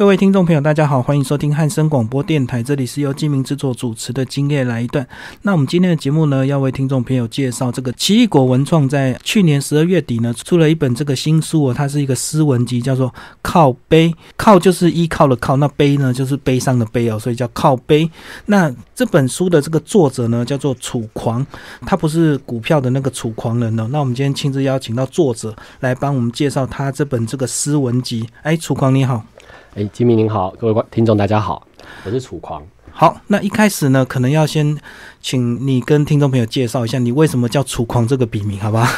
各位听众朋友，大家好，欢迎收听汉声广播电台，这里是由金明制作主持的《今夜来一段》。那我们今天的节目呢，要为听众朋友介绍这个奇异果文创在去年十二月底呢出了一本这个新书哦，它是一个诗文集，叫做《靠背》。靠就是依靠的靠，那悲呢就是悲伤的悲哦，所以叫靠背。那这本书的这个作者呢，叫做楚狂，他不是股票的那个楚狂人哦。那我们今天亲自邀请到作者来帮我们介绍他这本这个诗文集。哎，楚狂你好。哎，金明您好，各位观听众大家好，我是楚狂。好，那一开始呢，可能要先请你跟听众朋友介绍一下，你为什么叫楚狂这个笔名，好吧？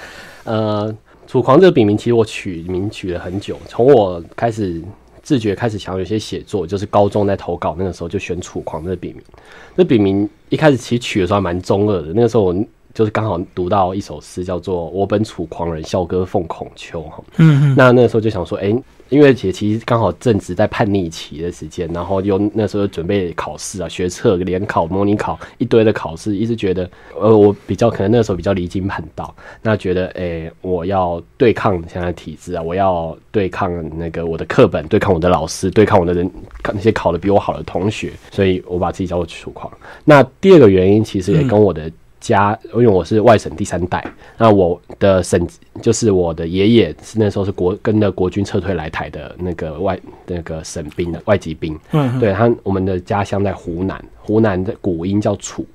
呃，楚狂这个笔名，其实我取名取了很久，从我开始自觉开始想有些写作，就是高中在投稿那个时候就选楚狂这个笔名。这笔名一开始其实取的时候还蛮中二的，那个时候我。就是刚好读到一首诗，叫做《我本楚狂人，笑歌奉孔丘》哈。嗯，那那个时候就想说，哎，因为姐其实刚好正值在叛逆期的时间，然后又那时候准备考试啊，学测、联考、模拟考一堆的考试，一直觉得，呃，我比较可能那时候比较离经叛道，那觉得，哎，我要对抗现在体制啊，我要对抗那个我的课本，对抗我的老师，对抗我的人那些考的比我好的同学，所以我把自己叫做楚狂。那第二个原因其实也跟我的。家，因为我是外省第三代，那我的省就是我的爷爷是那时候是国跟着国军撤退来台的那个外那个省兵的外籍兵，嗯，对他我们的家乡在湖南，湖南的古音叫楚，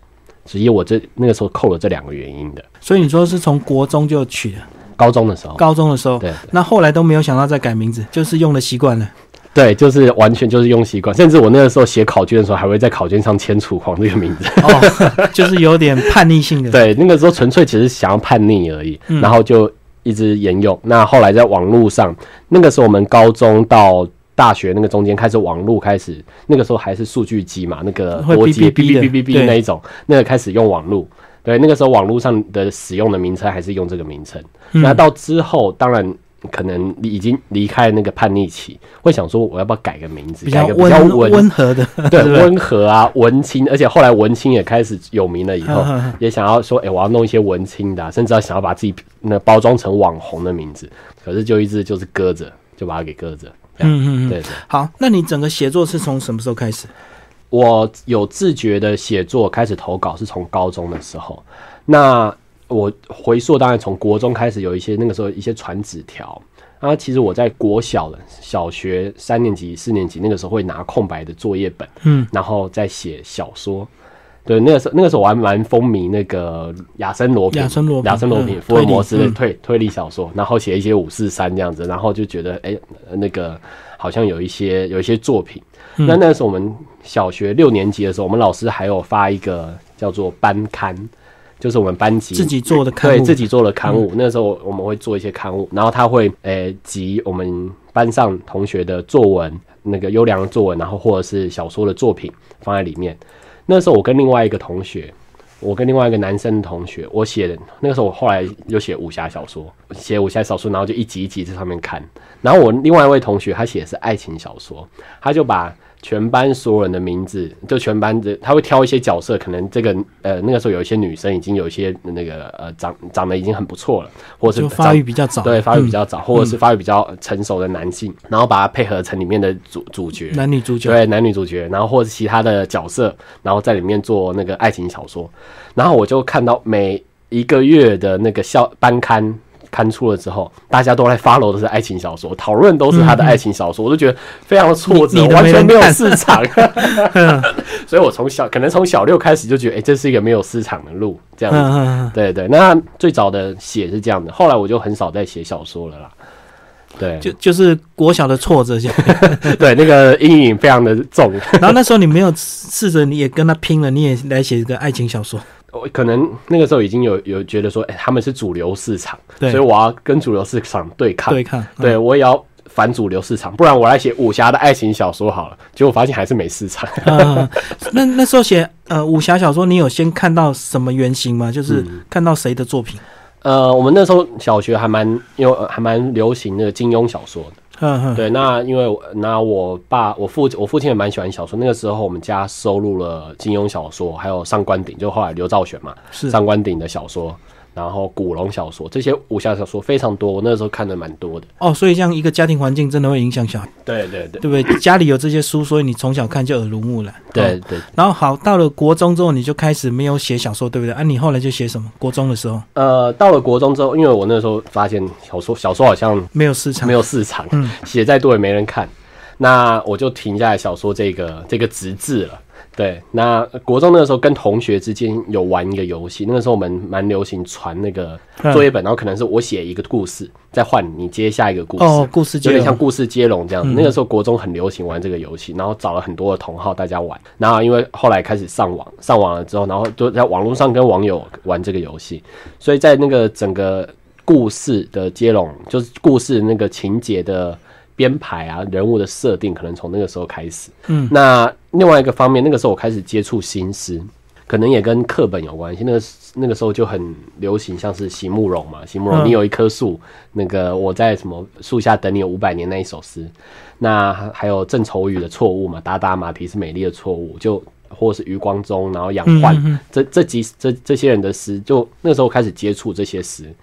所以我这那个时候扣了这两个原因的，所以你说是从国中就取的，高中的时候，高中的时候，对，那后来都没有想到再改名字，就是用的习惯了。对，就是完全就是用习惯，甚至我那个时候写考卷的时候，还会在考卷上签“楚狂”这个名字，哦，就是有点叛逆性的。对，那个时候纯粹只是想要叛逆而已，然后就一直沿用。那后来在网络上，那个时候我们高中到大学那个中间开始网络开始，那个时候还是数据机嘛，那个多机哔哔哔哔哔那一种，那个开始用网络。对，那个时候网络上的使用的名称还是用这个名称。那到之后，当然。可能你已经离开那个叛逆期，会想说我要不要改个名字，改个比较温温和的，对 温和啊文青，而且后来文青也开始有名了，以后 也想要说，哎，我要弄一些文青的，甚至要想要把自己那包装成网红的名字，可是就一直就是搁着，就把它给搁着。嗯嗯嗯，对对。好，那你整个写作是从什么时候开始？我有自觉的写作开始投稿是从高中的时候，那。我回溯，当然从国中开始有一些那个时候一些传纸条啊。其实我在国小的小学三年级、四年级那个时候会拿空白的作业本，嗯，然后再写小说。对，那个时候那个时候我还蛮风靡那个亚森罗平、亚森罗亚森罗平、福尔摩斯的推推理小说，然后写一些五四三这样子，然后就觉得哎，那个好像有一些有一些作品。那那时候我们小学六年级的时候，我们老师还有发一个叫做班刊。就是我们班级自己做的刊物，对自己做的刊物。那时候我们会做一些刊物，然后他会诶集我们班上同学的作文，那个优良的作文，然后或者是小说的作品放在里面。那时候我跟另外一个同学，我跟另外一个男生同学，我写的那个时候我后来又写武侠小说，写武侠小说，然后就一集一集在上面看。然后我另外一位同学他写的是爱情小说，他就把。全班所有人的名字，就全班的，他会挑一些角色，可能这个呃那个时候有一些女生已经有一些那个呃长长得已经很不错了，或者是发育比较早，对发育比较早，或者是发育比较成熟的男性，然后把它配合成里面的主主角，男女主角，对男女主角，然后或者其他的角色，然后在里面做那个爱情小说，然后我就看到每一个月的那个校班刊。刊出了之后，大家都在 follow 的是爱情小说，讨论都是他的爱情小说，我就觉得非常的挫折，完全没有市场。所以我从小可能从小六开始就觉得，哎，这是一个没有市场的路，这样子。对对，那最早的写是这样的，后来我就很少再写小说了啦。对，就就是国小的挫折，对那个阴影非常的重。然后那时候你没有试着，你也跟他拼了，你也来写一个爱情小说。我可能那个时候已经有有觉得说，哎，他们是主流市场，所以我要跟主流市场对抗，对抗，对我也要反主流市场，不然我来写武侠的爱情小说好了。结果发现还是没市场。那那时候写呃武侠小说，你有先看到什么原型吗？就是看到谁的作品？呃，我们那时候小学还蛮因为还蛮流行那个金庸小说的。对，那因为那我爸我父我父亲也蛮喜欢小说，那个时候我们家收录了金庸小说，还有上官鼎，就后来刘兆玄嘛，是。上官鼎的小说，然后古龙小说这些武侠小说非常多，我那时候看的蛮多的。哦，所以这样一个家庭环境真的会影响小孩，对对对对不对？家里有这些书，所以你从小看就耳濡目染。哦对对，然后好，到了国中之后，你就开始没有写小说，对不对？啊，你后来就写什么？国中的时候呃，到了国中之后，因为我那时候发现小说小说好像没有市场，没有市场，嗯写再多也没人看，那我就停下来小说这个这个职志了。对，那国中那个时候跟同学之间有玩一个游戏，那个时候我们蛮流行传那个嗯作业本，然后可能是我写一个故事，再换你接下一个故事。哦，故事有接龙点像故事接龙这样子。嗯那个时候国中很流行玩这个游戏，然后找了很多的同好大家玩。然后因为后来开始上网，上网了之后，然后就在网络上跟网友玩这个游戏，所以在那个整个故事的接龙，就是故事那个情节的编排啊，人物的设定，可能从那个时候开始。嗯，那另外一个方面，那个时候我开始接触新诗。可能也跟课本有关系，那个那个时候就很流行，像是席慕容嘛，席慕容，嗯你有一棵树，那个我在什么树下等你有五百年那一首诗，那还还有郑愁予的错误嘛，达达马蹄是美丽的错误，就或是余光中，然后杨焕、嗯嗯嗯这这几这这些人的诗，就那时候开始接触这些诗。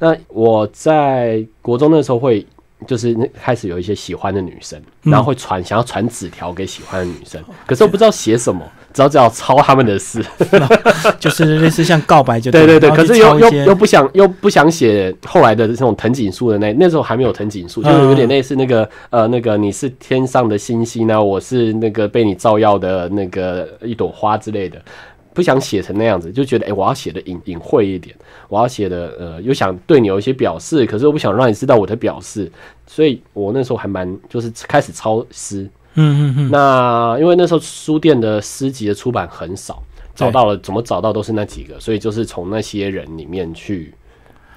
那我在国中那时候会。就是那开始有一些喜欢的女生，嗯然后会传、想要传纸条给喜欢的女生，可是我不知道写什么，只要只要抄他们的诗。就是类似像告白就 对对对，可是又又又不想又不想写后来的这种藤井树的那那时候还没有藤井树，就是有点类似那个呃那个你是天上的星星呢，我是那个被你照耀的那个一朵花之类的。不想写成那样子，就觉得哎、诶我要写的隐隐晦一点，我要写的呃，又想对你有一些表示，可是又不想让你知道我的表示，所以我那时候还蛮就是开始抄诗，嗯嗯嗯，那因为那时候书店的诗集的出版很少，找到了怎么找到都是那几个，所以就是从那些人里面去，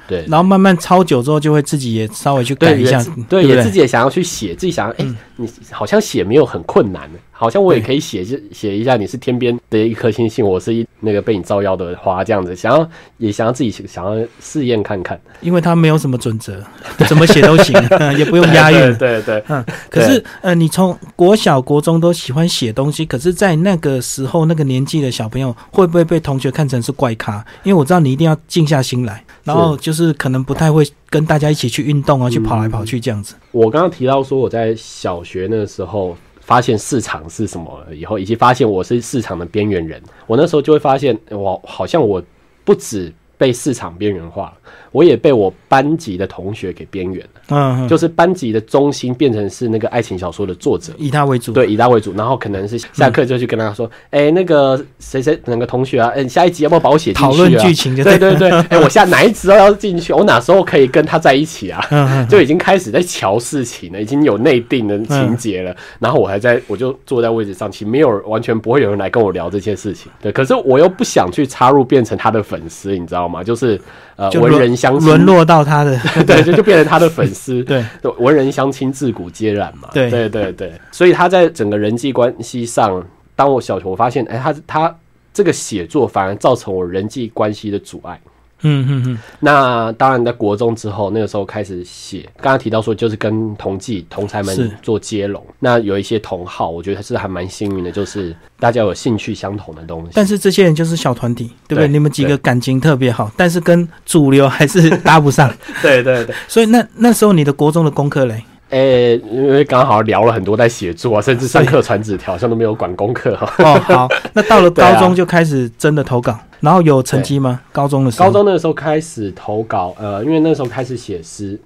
对。然后慢慢抄久之后，就会自己也稍微去改对，一下对，对也自己也想要去写，自己想要，哎、你好像写没有很困难，好像我也可以写，就写一下你是天边的一颗星星，我是一那个被你照耀的花这样子，想要也想要自己想要试验看看，因为它没有什么准则，怎么写都行，也不用押韵。对对可是呃，你从国小、国中都喜欢写东西，可是，在那个时候、那个年纪的小朋友，会不会被同学看成是怪咖？因为我知道你一定要静下心来，然后就是可能不太会跟大家一起去运动啊，去跑来跑去这样子。我刚刚提到说我在小学那个时候发现市场是什么以后，以及发现我是市场的边缘人，我那时候就会发现，我好像我不止被市场边缘化了，我也被我班级的同学给边缘了，嗯，嗯就是班级的中心变成是那个爱情小说的作者。以他为主。对，以他为主，然后可能是下课就去跟他说，哎、那个谁谁哪个同学啊，哎、下一集要不要把我写进去啊？讨论剧情就对对对，哎、我下哪一集要进去？我哪时候可以跟他在一起啊？就已经开始在瞧事情了，已经有内定的情节了。然后我还在，我就坐在位置上，其实没有完全不会有人来跟我聊这些事情。对，可是我又不想去插入变成他的粉丝，你知道吗？就是呃文人相亲沦，落到他的 对，就就变成他的粉丝。对，文人相亲，自古皆然嘛。对对对对，所以他在整个人际关系上，当我小球我发现，哎、他他这个写作反而造成我人际关系的阻碍。嗯嗯嗯，那当然，在国中之后，那个时候开始写，刚刚提到说，就是跟同济同才们做接龙。那有一些同好，我觉得是还蛮幸运的，就是大家有兴趣相同的东西。但是这些人就是小团体，对不对？对你们几个感情特别好，但是跟主流还是搭不上。对对对，所以那那时候你的国中的功课嘞？诶、因为刚好聊了很多在写作啊，甚至上课传纸条，好像都没有管功课哈。哦，好，那到了 高中就开始真的投稿，然后有成绩吗？高中的时候，高中那个时候开始投稿，呃，因为那时候开始写诗，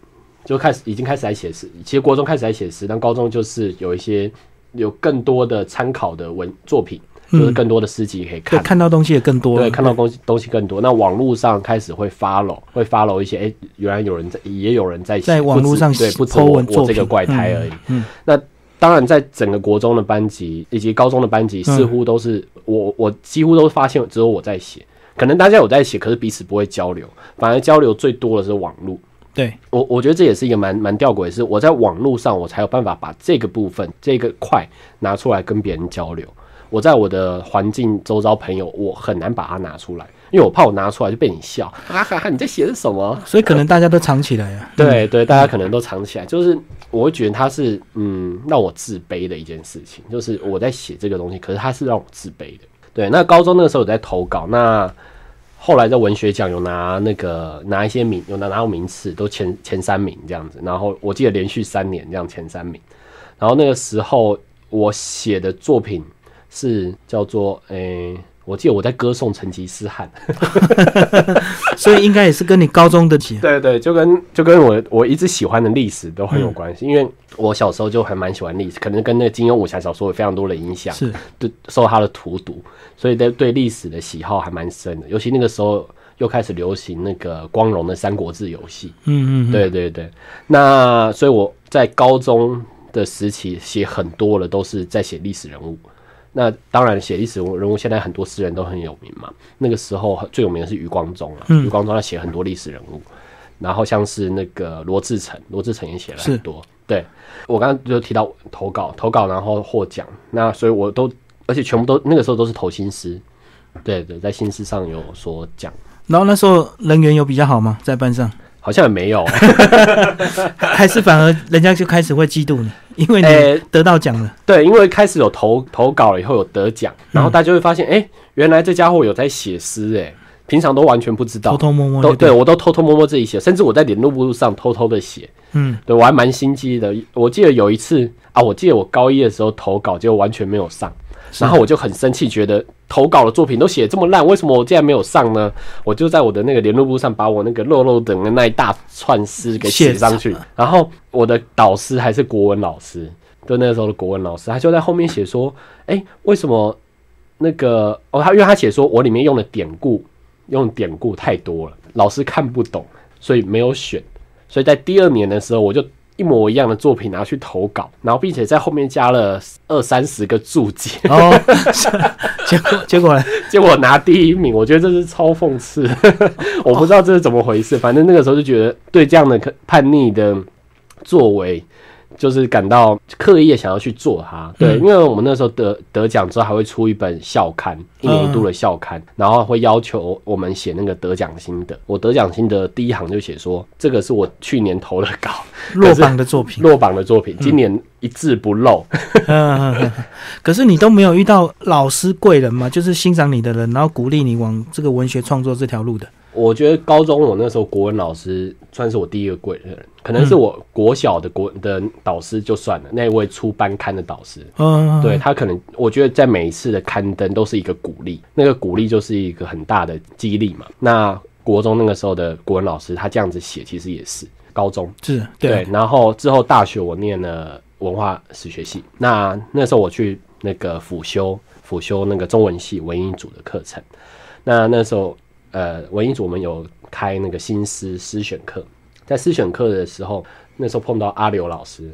就开始已经开始在写诗。其实国中开始在写诗，但高中就是有一些有更多的参考的文作品，就是嗯更多的诗集可以对看。看到东西也更多，对，看到东西东西更多。那网络上开始会 follow，会 follow 一些，哎、原来有人在，也有人在写在网络上对，不止我我这个怪胎而已。嗯当然，在整个国中的班级以及高中的班级，嗯似乎都是、我我几乎都发现只有我在写，可能大家有在写，可是彼此不会交流，反而交流最多的是网络。对，我我觉得这也是一个蛮蛮吊诡的是，我在网络上我才有办法把这个部分这个块拿出来跟别人交流。我在我的环境周遭朋友，我很难把它拿出来，因为我怕我拿出来就被你笑哈 哈哈，你在写的什么？所以可能大家都藏起来啊。对对，大家可能都藏起来，就是我会觉得它是嗯让我自卑的一件事情，就是我在写这个东西，可是它是让我自卑的。对，那高中那个时候我在投稿，那后来在文学奖有拿那个拿一些名，有拿拿到名次，都前前三名这样子。然后我记得连续三年这样前三名。然后那个时候我写的作品是叫做诶。我记得我在歌颂成吉思汗，所以应该也是跟你高中的起。对对，就跟就跟我我一直喜欢的历史都很有关系，因为我小时候就还蛮喜欢历史，可能跟那个金庸武侠小说有非常多的影响，是对受他的荼毒，所以对对历史的喜好还蛮深的。尤其那个时候又开始流行那个光荣的《三国志》游戏，嗯嗯，对对对。那所以我在高中的时期写很多了，都是在写历史人物。那当然，写历史人物，现在很多诗人都很有名嘛。那个时候最有名的是余光中了，余光中他写很多历史人物，然后像是那个罗志诚，罗志诚也写了很多。对我刚刚就提到投稿，投稿然后获奖，那所以我都而且全部都那个时候都是投新诗，对对，在新诗上有所讲。然后那时候人缘有比较好吗？在班上？好像也没有，还是反而人家就开始会嫉妒你，因为你得到奖了。对，因为开始有投投稿了以后有得奖，然后大家就会发现，哎，原来这家伙有在写诗，哎，平常都完全不知道，偷偷摸摸都对我都偷偷摸摸自己写，甚至我在联络簿上偷偷的写。嗯，对我还蛮心机的。我记得有一次啊，我记得我高一的时候投稿就完全没有上。然后我就很生气，觉得投稿的作品都写这么烂，为什么我竟然没有上呢？我就在我的那个联络簿上把我那个肉肉等的那一大串诗给写上去。然后我的导师还是国文老师，就那个时候的国文老师，他就在后面写说：“哎，为什么那个哦？他因为他写说我里面用的典故用典故太多了，老师看不懂，所以没有选。所以在第二年的时候，我就。”一模一样的作品拿去投稿，然后并且在后面加了二三十个注解，哦，结果结果呢？结果拿第一名，我觉得这是超讽刺，我不知道这是怎么回事，反正那个时候就觉得对这样的叛逆的作为。就是感到刻意想要去做它，对，因为我们那时候得得奖之后还会出一本校刊，一年一度的校刊，然后会要求我们写那个得奖心得。我得奖心得第一行就写说，这个是我去年投的稿，落榜的作品，落榜的作品，今年一字不漏。可是你都没有遇到老师贵人吗？就是欣赏你的人，然后鼓励你往这个文学创作这条路的。我觉得高中我那时候国文老师算是我第一个贵人，可能是我国小的国的导师就算了，那位出班刊的导师，嗯，对他可能我觉得在每一次的刊登都是一个鼓励，那个鼓励就是一个很大的激励嘛。那国中那个时候的国文老师他这样子写，其实也是高中是对，然后之后大学我念了文化史学系，那那时候我去那个辅修辅修那个中文系文英组的课程，那那时候。呃，文艺组我们有开那个新诗诗选课，在诗选课的时候，那时候碰到阿刘老师，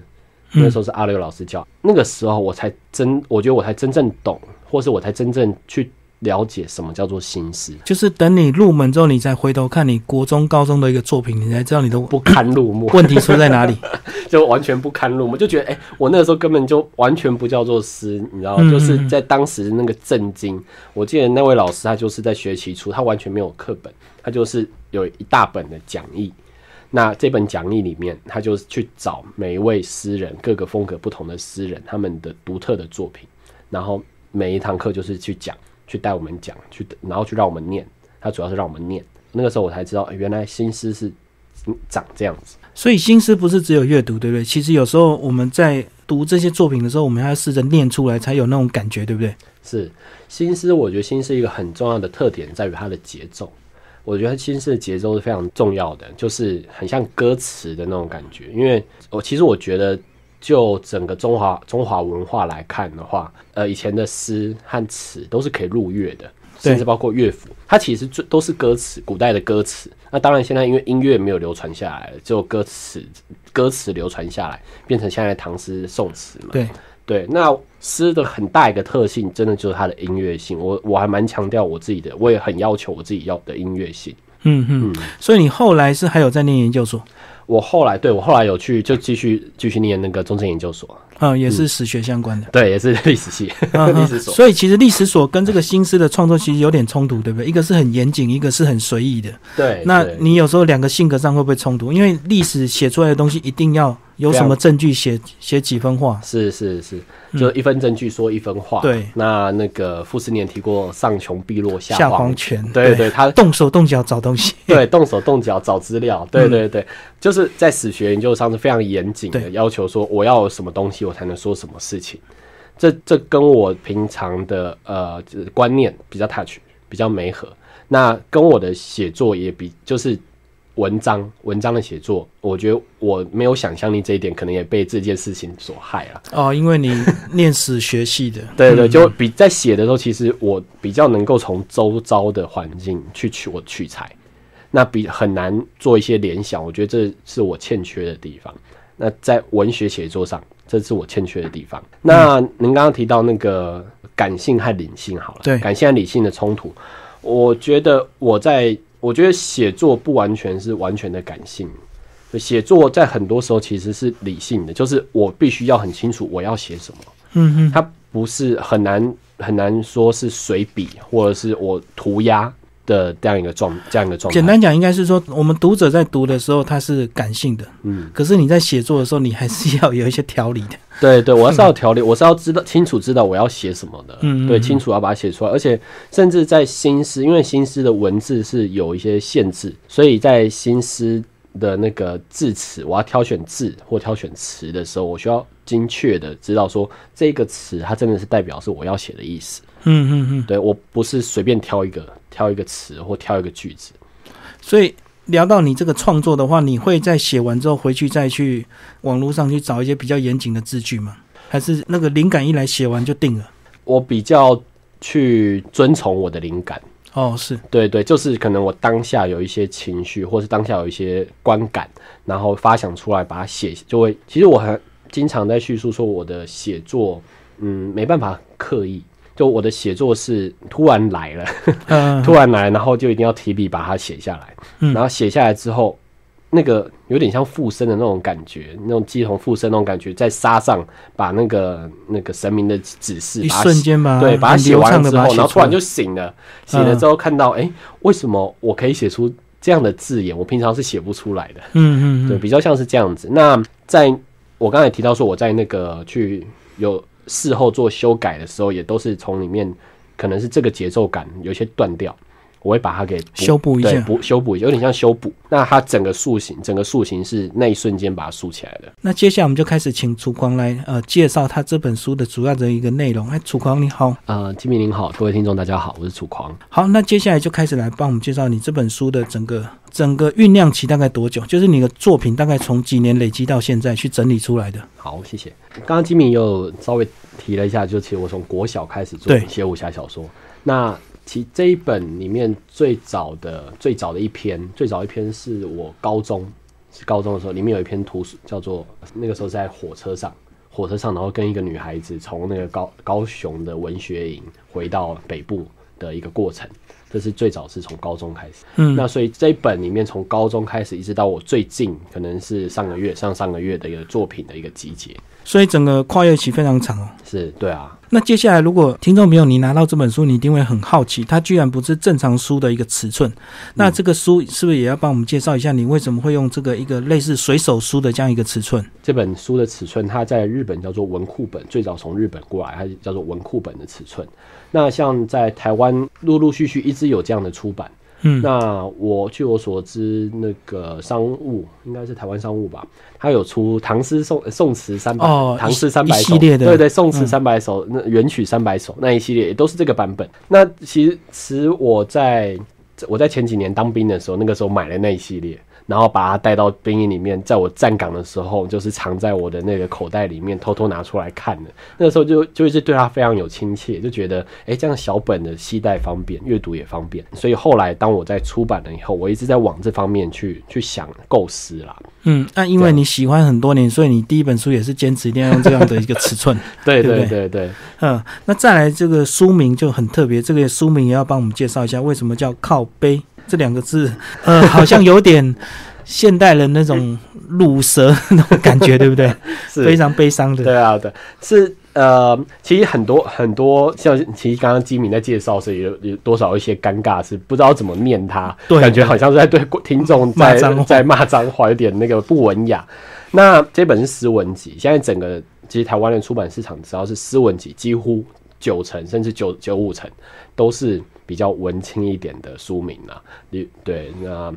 那时候是阿刘老师教，那个时候我才真，我觉得我才真正懂，或是我才真正去。了解什么叫做心思，就是等你入门之后，你再回头看你国中、高中的一个作品，你才知道你的不堪入目，问题出在哪里，就完全不堪入目，就觉得哎，我那个时候根本就完全不叫做诗，你知道，就是在当时那个震惊。我记得那位老师，他就是在学期初，他完全没有课本，他就是有一大本的讲义。那这本讲义里面，他就去找每一位诗人，各个风格不同的诗人，他们的独特的作品，然后每一堂课就是去讲。去带我们讲，去然后去让我们念，他主要是让我们念。那个时候我才知道，原来新诗是长这样子。所以新诗不是只有阅读，对不对？其实有时候我们在读这些作品的时候，我们还要试着念出来，才有那种感觉，对不对？是新诗，我觉得新诗一个很重要的特点在于它的节奏。我觉得新诗的节奏是非常重要的，就是很像歌词的那种感觉。因为我其实我觉得。就整个中华中华文化来看的话，呃，以前的诗和词都是可以入乐的，甚至包括乐府，它其实最都是歌词，古代的歌词。那当然，现在因为音乐没有流传下来，只有歌词，歌词流传下来，变成现在唐诗宋词嘛。对对，那诗的很大一个特性，真的就是它的音乐性。我我还蛮强调我自己的，我也很要求我自己要的音乐性。嗯嗯，所以你后来是还有在念研究所。我后来对我后来有去就继续继续念那个中正研究所，嗯，也是史学相关的，对，也是历史系 历史所。所以其实历史所跟这个新诗的创作其实有点冲突，对不对？一个是很严谨，一个是很随意的。对，那你有时候两个性格上会不会冲突？因为历史写出来的东西一定要有什么证据写写几分话？是是是，就一分证据说一分话。对，那那个傅斯年提过“上穷碧落下黄泉”，对对，他动手动脚找东西，对，动手动脚找资料，对对对，就是在史学研究上是非常严谨的要求，说我要什么东西，我才能说什么事情。这这跟我平常的呃观念比较 touch，比较没合。那跟我的写作也比就是文章文章的写作，我觉得我没有想象力这一点，可能也被这件事情所害了。哦，因为你念史学系的，对对，就比在写的时候，其实我比较能够从周遭的环境去取我取材，那比很难做一些联想。我觉得这是我欠缺的地方。那在文学写作上。这是我欠缺的地方。那您刚刚提到那个感性和理性，好了，对，感性和理性的冲突，我觉得我在，我觉得写作不完全是完全的感性，写作在很多时候其实是理性的，就是我必须要很清楚我要写什么。嗯嗯，它不是很难很难说是随笔或者是我涂鸦。的这样一个状，这样一个状态。简单讲，应该是说，我们读者在读的时候，他是感性的，嗯。可是你在写作的时候，你还是要有一些条理的。对对，我是要条理，我是要知道清楚知道我要写什么的。嗯，对，清楚要把它写出来。而且，甚至在新诗，因为新诗的文字是有一些限制，所以在新诗的那个字词，我要挑选字或挑选词的时候，我需要精确的知道说这个词它真的是代表是我要写的意思。嗯嗯嗯，对我不是随便挑一个。挑一个词或挑一个句子，所以聊到你这个创作的话，你会在写完之后回去再去网络上去找一些比较严谨的字句吗？还是那个灵感一来写完就定了？我比较去遵从我的灵感。哦，是对对，就是可能我当下有一些情绪，或是当下有一些观感，然后发想出来把它写，就会。其实我很经常在叙述说我的写作，嗯，没办法刻意。就我的写作是突然来了，突然来，然后就一定要提笔把它写下来。然后写下来之后，那个有点像附身的那种感觉，那种鸡同附身那种感觉，在沙上把那个那个神明的指示，一瞬间把对把它写完之后，然后突然就醒了。醒了之后看到，哎，为什么我可以写出这样的字眼？我平常是写不出来的。嗯嗯，对，比较像是这样子。那在我刚才提到说，我在那个去有。事后做修改的时候，也都是从里面，可能是这个节奏感有些断掉，我会把它给修补一下，补修补，有点像修补。那它整个塑形，整个塑形是那一瞬间把它塑起来的。那接下来我们就开始请楚狂来呃介绍他这本书的主要的一个内容。哎，楚狂你好，呃，金明您好，各位听众大家好，我是楚狂。好，那接下来就开始来帮我们介绍你这本书的整个。整个酝酿期大概多久？就是你的作品大概从几年累积到现在去整理出来的。好，谢谢。刚刚金明有稍微提了一下，就其实我从国小开始做写武侠小说。那其这一本里面最早的最早的一篇，最早一篇是我高中是高中的时候，里面有一篇图书叫做那个时候在火车上，火车上然后跟一个女孩子从那个高高雄的文学营回到北部的一个过程。这是最早是从高中开始，嗯，那所以这一本里面从高中开始一直到我最近可能是上个月上上个月的一个作品的一个集结，所以整个跨越期非常长哦。是对啊，那接下来如果听众朋友你拿到这本书，你一定会很好奇，它居然不是正常书的一个尺寸，那这个书是不是也要帮我们介绍一下，你为什么会用这个一个类似随手书的这样一个尺寸？这本书的尺寸它在日本叫做文库本，最早从日本过来，它叫做文库本的尺寸。那像在台湾陆陆续续一直有这样的出版，嗯，那我据我所知，那个商务应该是台湾商务吧，它有出唐诗宋宋词三百，唐诗三百首，对对，宋词三百首，那元曲三百首那一系列也都是这个版本。那其实我在我在前几年当兵的时候，那个时候买了那一系列。然后把它带到兵营里面，在我站岗的时候，就是藏在我的那个口袋里面，偷偷拿出来看的。那个时候就就一直对他非常有亲切，就觉得哎，这样小本的携带方便，阅读也方便。所以后来当我在出版了以后，我一直在往这方面去去想构思啦。嗯，那因为你喜欢很多年，所以你第一本书也是坚持一定要用这样的一个尺寸。对对对对。嗯，那再来这个书名就很特别，这个书名也要帮我们介绍一下，为什么叫靠背？这两个字，呃，好像有点现代人那种乳蛇那种感觉，对不对？是非常悲伤的。对啊，对，是呃，其实很多很多，像其实刚刚基敏在介绍时，有有多少一些尴尬，是不知道怎么念它，感觉好像是在对听众在在骂脏话，有点那个不文雅。那这本是诗文集，现在整个其实台湾的出版市场，只要是诗文集，几乎九成甚至九九五成都是比较文青一点的书名啊。你对那。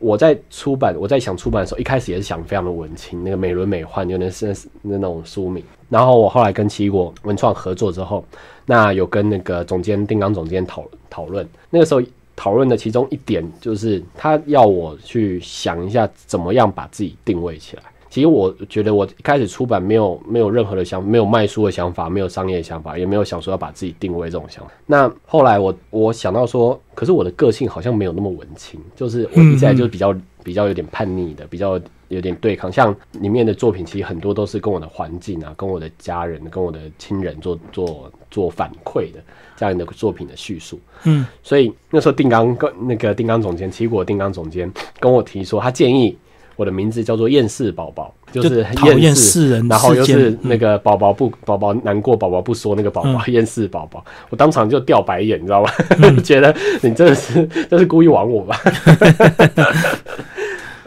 我在出版，我在想出版的时候，一开始也是想非常的文青，那个美轮美奂，有点是那种书名。然后我后来跟奇异果文创合作之后，那有跟那个总监丁刚总监讨讨论，那个时候讨论的其中一点就是他要我去想一下怎么样把自己定位起来。其实我觉得我一开始出版没有没有任何的想没有卖书的想法，没有商业想法，也没有想说要把自己定位这种想法。那后来我我想到说，可是我的个性好像没有那么文青，就是我一直在就是比较比较有点叛逆的，比较有点对抗。像里面的作品，其实很多都是跟我的环境啊，跟我的家人，跟我的亲人做做做反馈的这样的作品的叙述。嗯，所以那时候定刚跟那个定刚总监，奇果定刚总监跟我提说，他建议。我的名字叫做厌世宝宝，就是讨厌世人，然后又是那个宝宝不宝宝难过，宝宝不说那个宝宝 厌世宝宝，我当场就掉白眼，你知道吗？觉得你真的是这是故意玩我吧？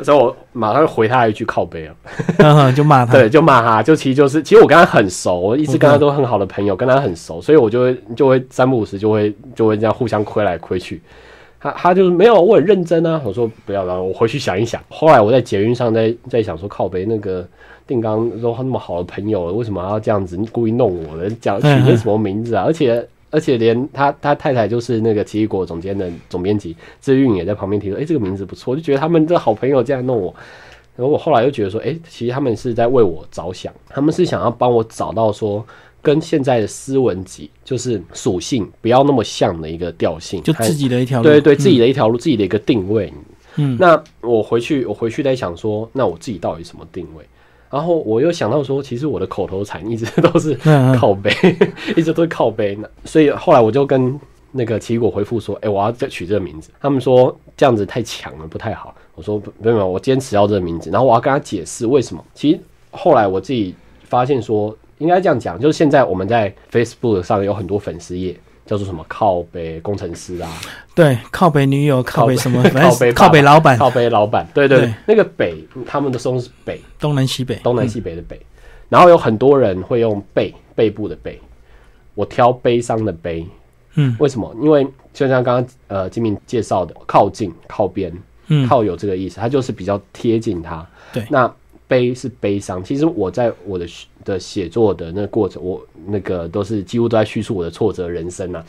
所以我马上回他一句靠背啊，就骂他，对，就骂他，就其实就是其实我跟他很熟，我一直跟他都很好的朋友，跟他很熟，所以我就会就会三不五时就会就会这样互相亏来亏去。他他就是没有，我很认真啊。我说不要了，我回去想一想。后来我在捷运上在在想说，靠北那个定刚说他那么好的朋友，为什么要这样子故意弄我的？讲取些什么名字啊？而且而且连他他太太就是那个奇异果总监的总编辑志运也在旁边提说，哎，这个名字不错，就觉得他们这好朋友这样弄我。然后我后来又觉得说，哎，其实他们是在为我着想，他们是想要帮我找到说。跟现在的斯文集就是属性不要那么像的一个调性，就自己的一条路，对对，自己的一条路，自己的一个定位。嗯，那我回去，我回去在想说，那我自己到底什么定位？然后我又想到说，其实我的口头禅一直都是靠背，一直都是靠背。那所以后来我就跟那个奇异果回复说，哎，我要再取这个名字。他们说这样子太强了，不太好。我说没有没有，我坚持要这个名字。然后我要跟他解释为什么。其实后来我自己发现说。应该这样讲，就是现在我们在 Facebook 上有很多粉丝页，叫做什么靠北工程师啊，对，靠北女友，靠北什么，靠北靠北老板，靠北老板，对对，那个北，他们的松是北，东南西北，东南西北的北，然后有很多人会用背背部的背，我挑悲伤的悲，嗯，为什么？因为就像刚刚呃金明介绍的，靠近、靠边，嗯，靠有这个意思，它就是比较贴近它，对，那。悲是悲伤，其实我在我的的写作的那个过程，我那个都是几乎都在叙述我的挫折人生啊。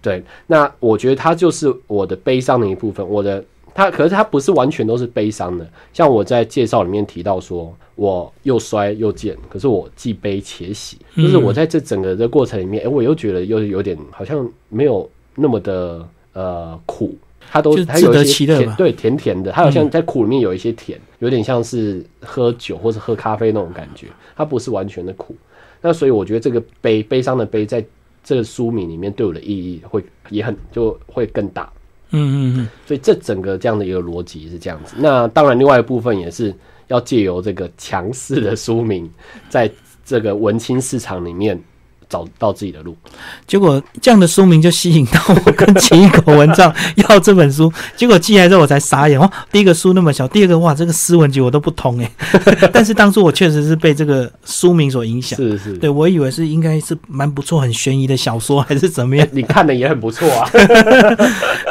对，那我觉得它就是我的悲伤的一部分。我的它，可是它不是完全都是悲伤的。像我在介绍里面提到说，我又衰又贱，可是我既悲且喜，就是我在这整个的过程里面，哎，我又觉得又有点好像没有那么的呃苦。它都它有一些甜，对甜甜的，它好像在苦里面有一些甜，有点像是喝酒或者喝咖啡那种感觉，它不是完全的苦。那所以我觉得这个悲悲伤的悲，在这个书名里面对我的意义会也很就会更大。嗯嗯嗯。所以这整个这样的一个逻辑是这样子。那当然，另外一部分也是要借由这个强势的书名，在这个文青市场里面。找到自己的路，结果这样的书名就吸引到我跟奇异果文章要这本书，结果寄来之后我才傻眼哦。第一个书那么小，第二个哇，这个诗文集我都不通哎。但是当初我确实是被这个书名所影响，是是，对我以为是应该是蛮不错、很悬疑的小说还是怎么样？你看的也很不错啊。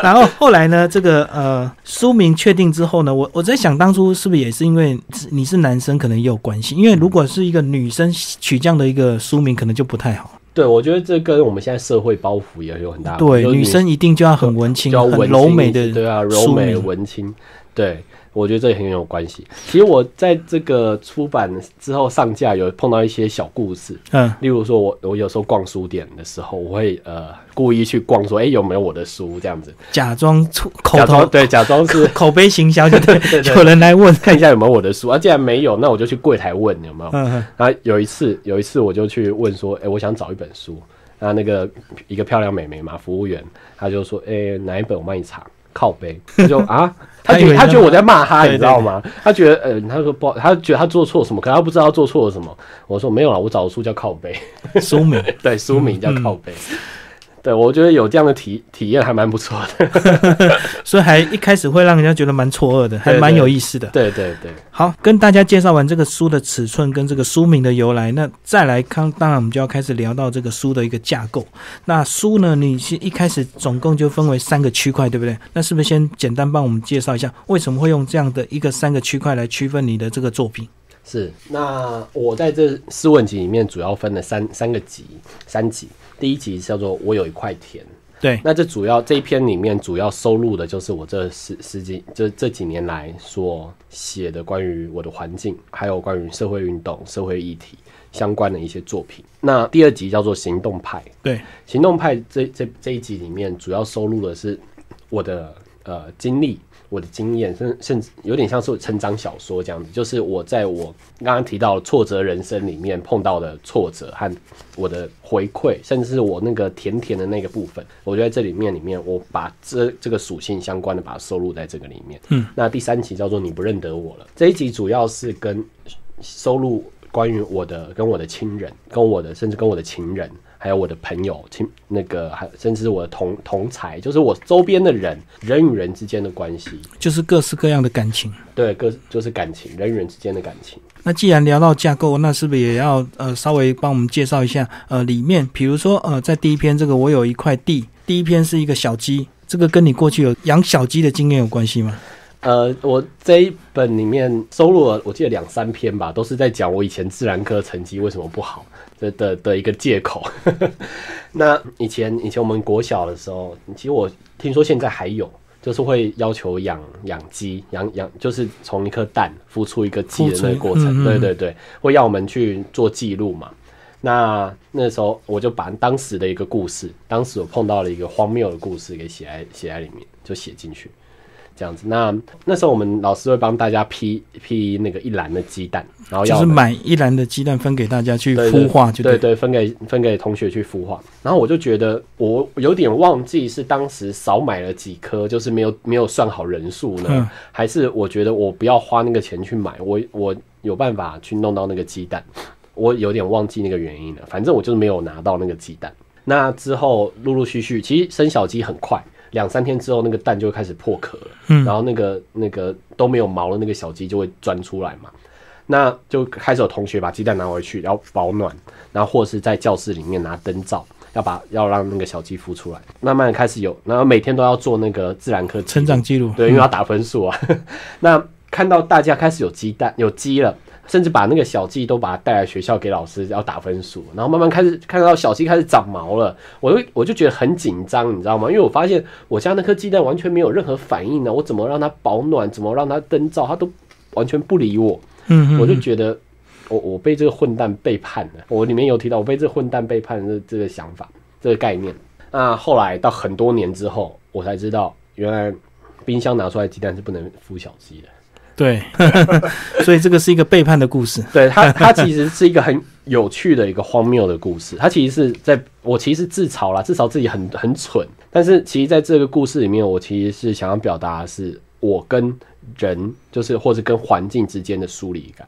然后后来呢，这个呃书名确定之后呢，我我在想当初是不是也是因为你是男生，可能也有关系。因为如果是一个女生取这样的一个书名，可能就不太好。对，我觉得这跟我们现在社会包袱也有很大。对，女生一定就要很文青，很柔美的，对啊，柔美文青，对。我觉得这也很有关系。其实我在这个出版之后上架，有碰到一些小故事。嗯，例如说，我我有时候逛书店的时候，我会呃故意去逛，说哎有没有我的书这样子，假装出口头对，假装是口碑行销，就对有人来问看一下有没有我的书啊。既然没有，那我就去柜台问有没有。然后有一次有一次我就去问说，哎，我想找一本书。然后那个一个漂亮美眉嘛，服务员，她就说，哎，哪一本我帮你查？靠背，她就啊，他觉得他觉得我在骂他，你知道吗？他觉得呃，他说不，他觉得他做错什么，可他不知道做错了什么。我说没有了，我找的书叫靠背，书名 对，书名叫靠背。对我觉得有这样的体体验还蛮不错的。所以还一开始会让人家觉得蛮错愕的，还蛮有意思的。对对对，好，跟大家介绍完这个书的尺寸跟这个书名的由来，那再来看，当然我们就要开始聊到这个书的一个架构。那书呢，你是一开始总共就分为三个区块，对不对？那是不是先简单帮我们介绍一下，为什么会用这样的一个三个区块来区分你的这个作品？是，那我在这四问集里面主要分了三三个集，三集。第一集叫做“我有一块田”，对，那这主要这一篇里面主要收录的就是我这十十几这这几年来所写的关于我的环境，还有关于社会运动、社会议题相关的一些作品。那第二集叫做“行动派”，对，行动派这这这一集里面主要收录的是我的呃经历。我的经验，甚甚至有点像是成长小说这样子，就是我在我刚刚提到挫折人生里面碰到的挫折和我的回馈，甚至是我那个甜甜的那个部分，我觉得这里面里面我把这这个属性相关的把它收录在这个里面。嗯，那第三集叫做你不认得我了，这一集主要是跟收录关于我的跟我的亲人，跟我的甚至跟我的情人。还有我的朋友，亲那个还甚至是我的同同才，就是我周边的人，人与人之间的关系，就是各式各样的感情。对，各就是感情，人与人之间的感情。那既然聊到架构，那是不是也要呃稍微帮我们介绍一下呃里面，比如说呃在第一篇这个我有一块地，第一篇是一个小鸡，这个跟你过去有养小鸡的经验有关系吗？呃，我这一本里面收录了我记得两三篇吧，都是在讲我以前自然科成绩为什么不好。的的的一个借口。那以前以前我们国小的时候，其实我听说现在还有，就是会要求养养鸡，养养就是从一颗蛋孵出一个鸡的那个过程。对对对，会要我们去做记录嘛。那那时候我就把当时的一个故事，当时我碰到了一个荒谬的故事给写在写在里面，就写进去。这样子，那那时候我们老师会帮大家批批那个一篮的鸡蛋，然后就是买一篮的鸡蛋分给大家去孵化，就对对，分给分给同学去孵化。然后我就觉得我有点忘记是当时少买了几颗，就是没有没有算好人数呢，还是我觉得我不要花那个钱去买，我我有办法去弄到那个鸡蛋，我有点忘记那个原因了。反正我就是没有拿到那个鸡蛋。那之后陆陆续续，其实生小鸡很快。两三天之后，那个蛋就会开始破壳了，然后那个那个都没有毛的那个小鸡就会钻出来嘛，那就开始有同学把鸡蛋拿回去，然后保暖，然后或者是在教室里面拿灯照，要把要让那个小鸡孵出来，慢慢的开始有，然后每天都要做那个自然科成长记录，对，因为要打分数啊。那看到大家开始有鸡蛋有鸡了。甚至把那个小鸡都把它带来学校给老师要打分数，然后慢慢开始看到小鸡开始长毛了，我就我就觉得很紧张，你知道吗？因为我发现我家那颗鸡蛋完全没有任何反应呢，我怎么让它保暖，怎么让它灯照，它都完全不理我。嗯，我就觉得我我被这个混蛋背叛了。我里面有提到我被这个混蛋背叛的这个想法，这个概念。那后来到很多年之后，我才知道原来冰箱拿出来鸡蛋是不能孵小鸡的。对，所以这个是一个背叛的故事。对他，他其实是一个很有趣的一个荒谬的故事。他其实是在我其实自嘲啦，自嘲自己很很蠢。但是其实在这个故事里面，我其实是想要表达的是我跟人，就是或者跟环境之间的疏离感。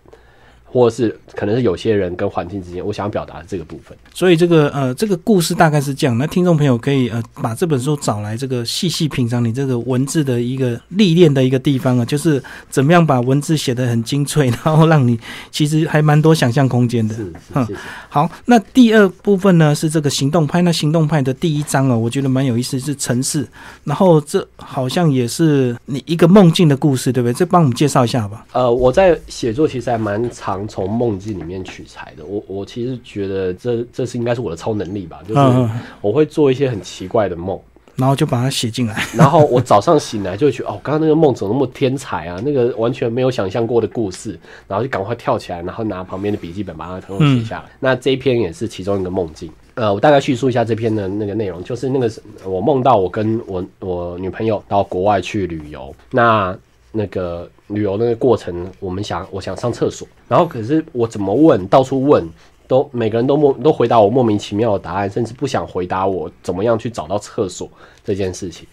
或是可能是有些人跟环境之间，我想表达的这个部分。所以这个呃，这个故事大概是这样。那听众朋友可以呃，把这本书找来，这个细细品尝你这个文字的一个历练的一个地方啊，就是怎么样把文字写得很精粹，然后让你其实还蛮多想象空间的。是，谢谢。好，那第二部分呢是这个行动派。那行动派的第一章啊，我觉得蛮有意思，是城市。然后这好像也是你一个梦境的故事，对不对？这帮我们介绍一下吧。呃，我在写作其实还蛮长。从梦境里面取材的，我我其实觉得这这是应该是我的超能力吧，就是我会做一些很奇怪的梦，然后就把它写进来，然后我早上醒来就会觉得哦，刚刚那个梦怎么那么天才啊，那个完全没有想象过的故事，然后就赶快跳起来，然后拿旁边的笔记本把它全部写下来。那这一篇也是其中一个梦境，呃，我大概叙述一下这篇的那个内容，就是那个我梦到我跟我我女朋友到国外去旅游，那。那个旅游那个过程，我们想，我想上厕所，然后可是我怎么问，到处问，都每个人都莫都回答我莫名其妙的答案，甚至不想回答我怎么样去找到厕所这件事情。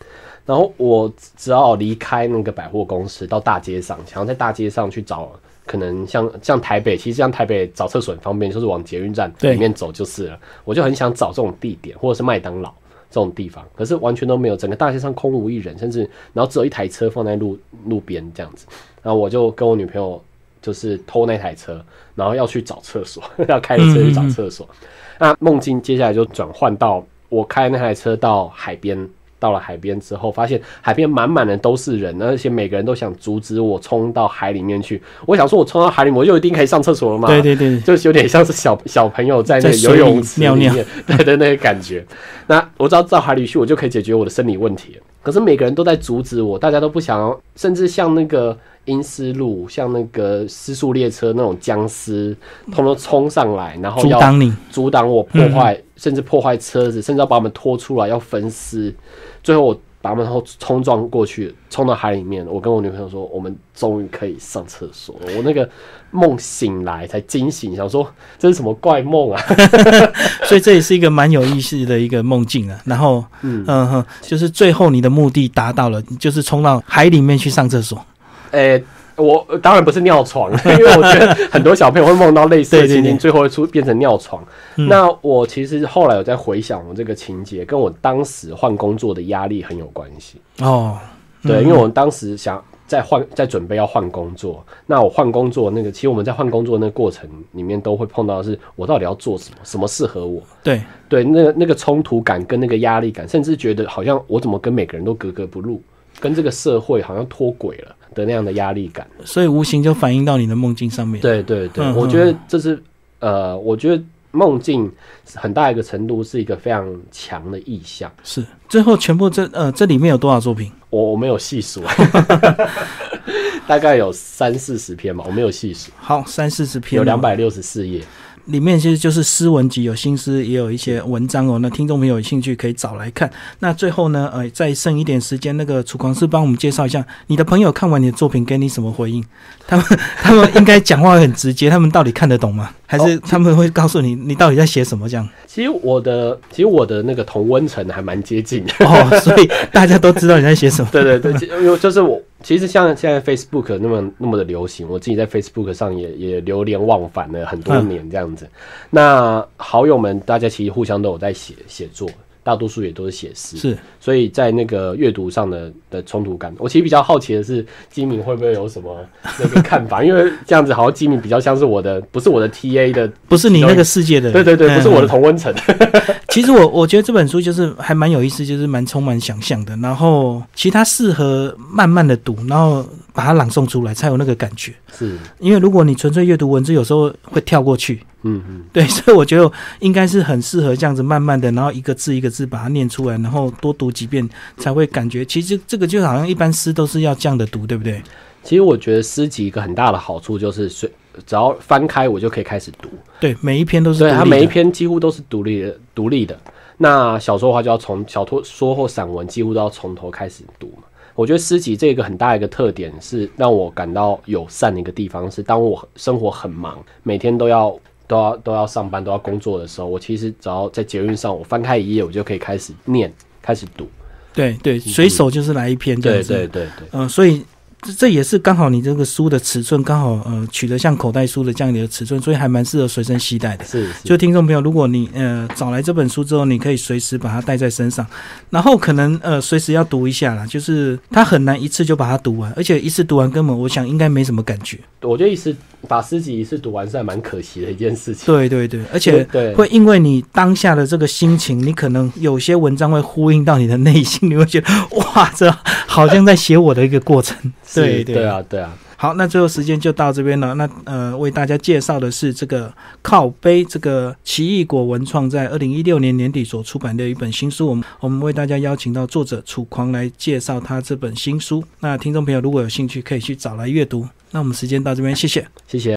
然后我只好离开那个百货公司，到大街上，想要在大街上去找，可能像像台北，其实像台北找厕所很方便，就是往捷运站里面走就是了。我就很想找这种地点，或者是麦当劳。这种地方，可是完全都没有，整个大街上空无一人，甚至然后只有一台车放在路路边这样子，然后我就跟我女朋友就是偷那台车，然后要去找厕所，要开着车去找厕所。那梦境接下来就转换到我开那台车到海边。到了海边之后，发现海边满满的都是人，而且每个人都想阻止我冲到海里面去。我想说，我冲到海里，我就一定可以上厕所了吗？对对对，就是有点像是小小朋友在那游泳池里面 对对那个感觉。那我只要到海里去，我就可以解决我的生理问题。可是每个人都在阻止我，大家都不想要，甚至像那个阴思路，像那个失速列车那种僵尸，通通冲上来，然后阻挡你，阻挡我破坏，甚至破坏车子，甚至要把我们拖出来，要分尸。最后我把他们后冲撞过去，冲到海里面。我跟我女朋友说，我们终于可以上厕所了。我那个梦醒来才惊醒，想说这是什么怪梦啊？所以这也是一个蛮有意思的一个梦境啊。然后，嗯嗯哼，就是最后你的目的达到了，就是冲到海里面去上厕所。诶。我当然不是尿床，因为我觉得很多小朋友会梦到类似的情景，最后会出变成尿床。那我其实后来有在回想我这个情节，跟我当时换工作的压力很有关系。哦，对，因为我们当时想在换，在准备要换工作。那我换工作那个，其实我们在换工作那个过程里面都会碰到，是我到底要做什么，什么适合我？对对，那个那个冲突感跟那个压力感，甚至觉得好像我怎么跟每个人都格格不入，跟这个社会好像脱轨了。的那样的压力感，所以无形就反映到你的梦境上面。对对对，我觉得这是呃，我觉得梦境很大一个程度是一个非常强的意象。是，最后全部这呃，这里面有多少作品？我我没有细数，大概有三四十篇吧，我没有细数。好，三四十篇，有两百六十四页。里面其实就是诗文集，有新诗，也有一些文章哦。那听众朋友有兴趣可以找来看。那最后呢，呃，再剩一点时间，那个楚狂师帮我们介绍一下，你的朋友看完你的作品给你什么回应？他们他们应该讲话很直接，他们到底看得懂吗？还是他们会告诉你你到底在写什么？这样？其实我的其实我的那个同温层还蛮接近的哦，所以大家都知道你在写什么。对 对对，因为就是我。其实像现在 Facebook 那么那么的流行，我自己在 Facebook 上也也流连忘返了很多年这样子。那好友们大家其实互相都有在写写作。大多数也都是写诗，是，所以在那个阅读上的的冲突感，我其实比较好奇的是，金敏会不会有什么那个看法？因为这样子好像金敏比较像是我的，不是我的 T A 的，不是你那个世界的，对对对，不是我的同温层。其实我我觉得这本书就是还蛮有意思，就是蛮充满想象的。然后其他适合慢慢的读，然后把它朗诵出来，才有那个感觉。是因为如果你纯粹阅读文字，有时候会跳过去。嗯嗯，对，所以我觉得应该是很适合这样子慢慢的，然后一个字一个字把它念出来，然后多读几遍才会感觉。其实这个就好像一般诗都是要这样的读，对不对？其实我觉得诗集一个很大的好处就是，随只要翻开我就可以开始读。对，每一篇都是对，它每一篇几乎都是独立的，独立的。那小说的话就要从小说或散文几乎都要从头开始读嘛。我觉得诗集这个很大一个特点是让我感到友善的一个地方是，当我生活很忙，每天都要。都要都要上班都要工作的时候，我其实只要在捷运上，我翻开一页，我就可以开始念，开始读。对对，随手就是来一篇，对对对对。嗯，所以。这也是刚好你这个书的尺寸刚好呃取得像口袋书的这样的尺寸，所以还蛮适合随身携带的。是，就听众朋友，如果你呃找来这本书之后，你可以随时把它带在身上，然后可能呃随时要读一下啦，就是它很难一次就把它读完，而且一次读完根本我想应该没什么感觉。我觉得一次把诗集一次读完是还蛮可惜的一件事情。对对对，而且会因为你当下的这个心情，你可能有些文章会呼应到你的内心，你会觉得哇，这好像在写我的一个过程。对对啊，对啊。好，那最后时间就到这边了。那呃，为大家介绍的是这个靠背，这个奇异果文创在二零一六年年底所出版的一本新书。我们我们为大家邀请到作者楚狂来介绍他这本新书。那听众朋友如果有兴趣，可以去找来阅读。那我们时间到这边，谢谢，谢谢。